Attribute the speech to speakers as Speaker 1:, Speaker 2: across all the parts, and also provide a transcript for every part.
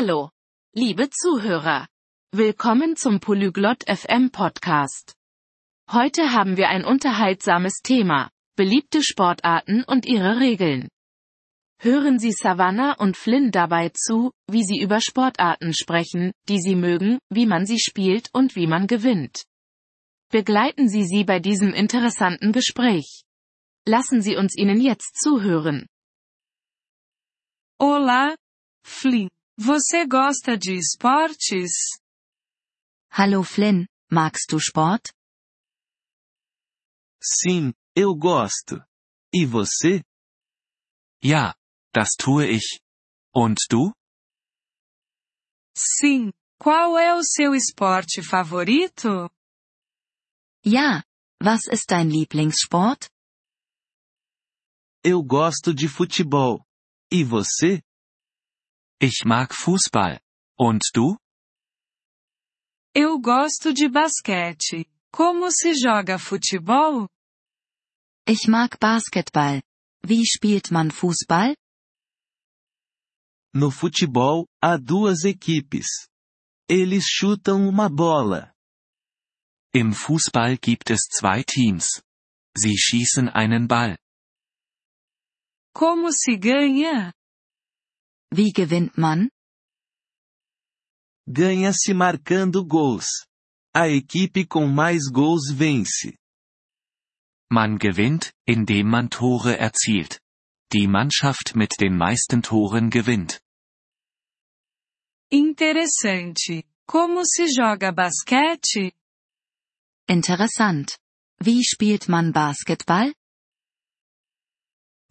Speaker 1: Hallo, liebe Zuhörer. Willkommen zum Polyglot FM Podcast. Heute haben wir ein unterhaltsames Thema, beliebte Sportarten und ihre Regeln. Hören Sie Savannah und Flynn dabei zu, wie sie über Sportarten sprechen, die sie mögen, wie man sie spielt und wie man gewinnt. Begleiten Sie sie bei diesem interessanten Gespräch. Lassen Sie uns ihnen jetzt zuhören.
Speaker 2: Olá, Flynn. Você gosta de esportes?
Speaker 3: Hallo Flynn, magst du Sport?
Speaker 4: Sim, eu gosto. E você?
Speaker 5: Ja, das tue ich. Und du?
Speaker 2: Sim. Qual é o seu esporte favorito?
Speaker 3: Ja, was ist dein Lieblingssport?
Speaker 4: Eu gosto de futebol. E você?
Speaker 5: Ich mag Fußball. Und du?
Speaker 2: Eu gosto de basquete. Como se joga futebol?
Speaker 3: Ich mag Basketball. Wie spielt man Fußball?
Speaker 4: No futebol, há duas equipes. Eles chutam uma bola.
Speaker 5: Im Fußball gibt es zwei Teams. Sie schießen einen Ball.
Speaker 2: Como se ganha?
Speaker 3: Wie gewinnt man?
Speaker 4: Ganha-se marcando gols. A equipe com mais gols vence.
Speaker 5: Man gewinnt, indem man Tore erzielt. Die Mannschaft mit den meisten Toren gewinnt.
Speaker 2: Interessante. Como se joga basquete?
Speaker 3: Interessant. Wie spielt man Basketball?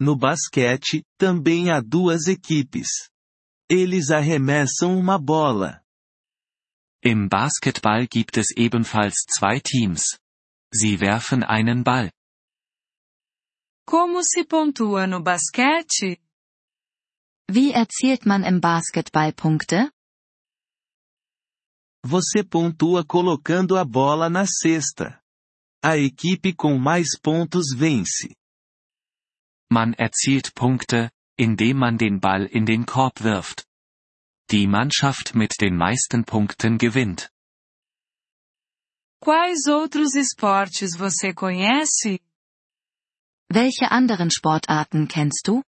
Speaker 4: No basquete, também há duas equipes. Eles arremessam uma bola.
Speaker 5: Im Basketball gibt es ebenfalls zwei Teams. Sie werfen einen Ball.
Speaker 2: Como se pontua no basquete?
Speaker 3: Wie erzielt man im Basketball Punkte?
Speaker 4: Você pontua colocando a bola na cesta. A equipe com mais pontos vence.
Speaker 5: Man erzielt Punkte, indem man den Ball in den Korb wirft. Die Mannschaft mit den meisten Punkten gewinnt.
Speaker 2: Quais outros esportes você conhece?
Speaker 3: Welche anderen Sportarten kennst du?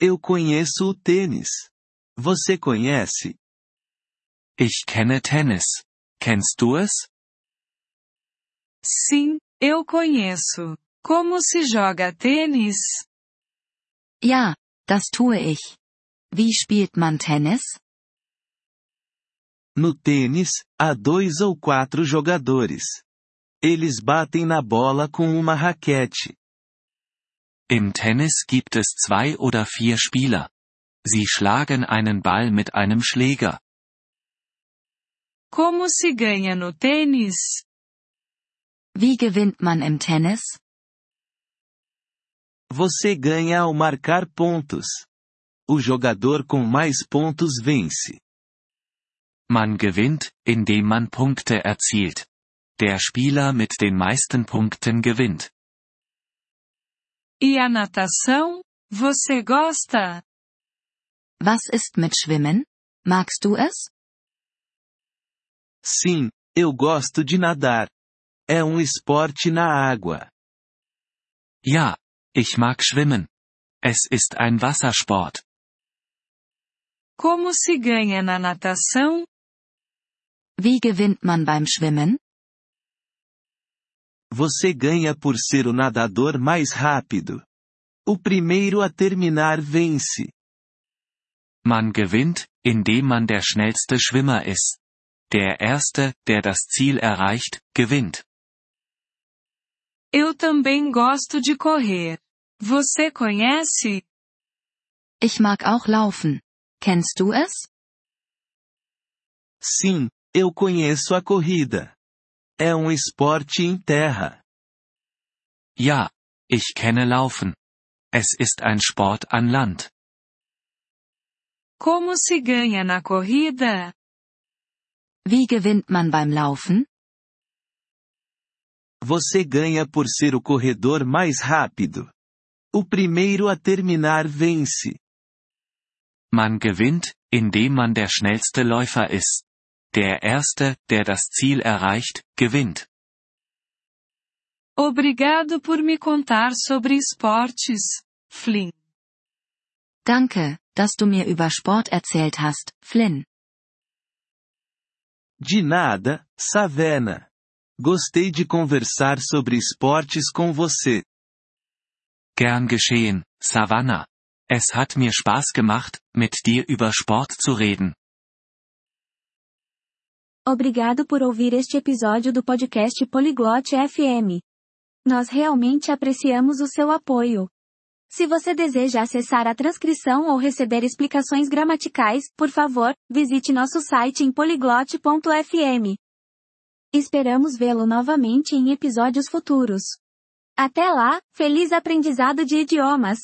Speaker 4: Eu conheço o tênis. Você conhece?
Speaker 5: Ich kenne Tennis. Kennst du es?
Speaker 2: Sim, eu conheço. Como se joga tênis?
Speaker 3: Ja, das tue ich. Wie spielt man Tennis?
Speaker 4: No tênis, há dois ou quatro jogadores. Eles batem na bola com uma raquete.
Speaker 5: Im Tennis gibt es zwei oder vier Spieler. Sie schlagen einen Ball mit einem Schläger.
Speaker 2: Como se ganha no tênis?
Speaker 3: Wie gewinnt man im Tennis?
Speaker 4: Você ganha ao marcar pontos. O jogador com mais pontos vence.
Speaker 5: Man gewinnt, indem man Punkte erzielt. Der Spieler mit den meisten Punkten gewinnt.
Speaker 2: E a natação? Você gosta?
Speaker 3: Was ist mit Schwimmen? Magst du es?
Speaker 4: Sim, eu gosto de nadar. É um esporte na água.
Speaker 5: Ja, ich mag schwimmen. Es ist ein Wassersport.
Speaker 2: Como se ganha na natação?
Speaker 3: Wie gewinnt man beim Schwimmen?
Speaker 4: Você ganha por ser o nadador mais rápido. O primeiro a terminar vence.
Speaker 5: Man gewinnt, indem man der schnellste Schwimmer ist. Der Erste, der das Ziel erreicht, gewinnt.
Speaker 2: Eu também gosto de correr. Você conhece?
Speaker 3: Ich mag auch laufen. Kennst du es?
Speaker 4: Sim, eu conheço a corrida. É um esporte em terra.
Speaker 5: Ja, ich kenne Laufen. Es ist ein Sport an Land.
Speaker 2: Como se ganha na corrida?
Speaker 3: Wie gewinnt man beim Laufen?
Speaker 4: Você ganha por ser o corredor mais rápido. O primeiro a terminar vence.
Speaker 5: Man gewinnt, indem man der schnellste Läufer ist. Der Erste, der das Ziel erreicht, gewinnt.
Speaker 2: Obrigado por me contar sobre esportes, Flynn.
Speaker 3: Danke, dass du mir über Sport erzählt hast, Flynn.
Speaker 4: De nada, Savannah. Gostei de conversar sobre esportes com você.
Speaker 5: Gern geschehen, Savannah. Es hat mir Spaß gemacht, mit dir über Sport zu reden.
Speaker 6: Obrigado por ouvir este episódio do podcast Poliglote FM. Nós realmente apreciamos o seu apoio. Se você deseja acessar a transcrição ou receber explicações gramaticais, por favor, visite nosso site em poliglote.fm. Esperamos vê-lo novamente em episódios futuros. Até lá, feliz aprendizado de idiomas!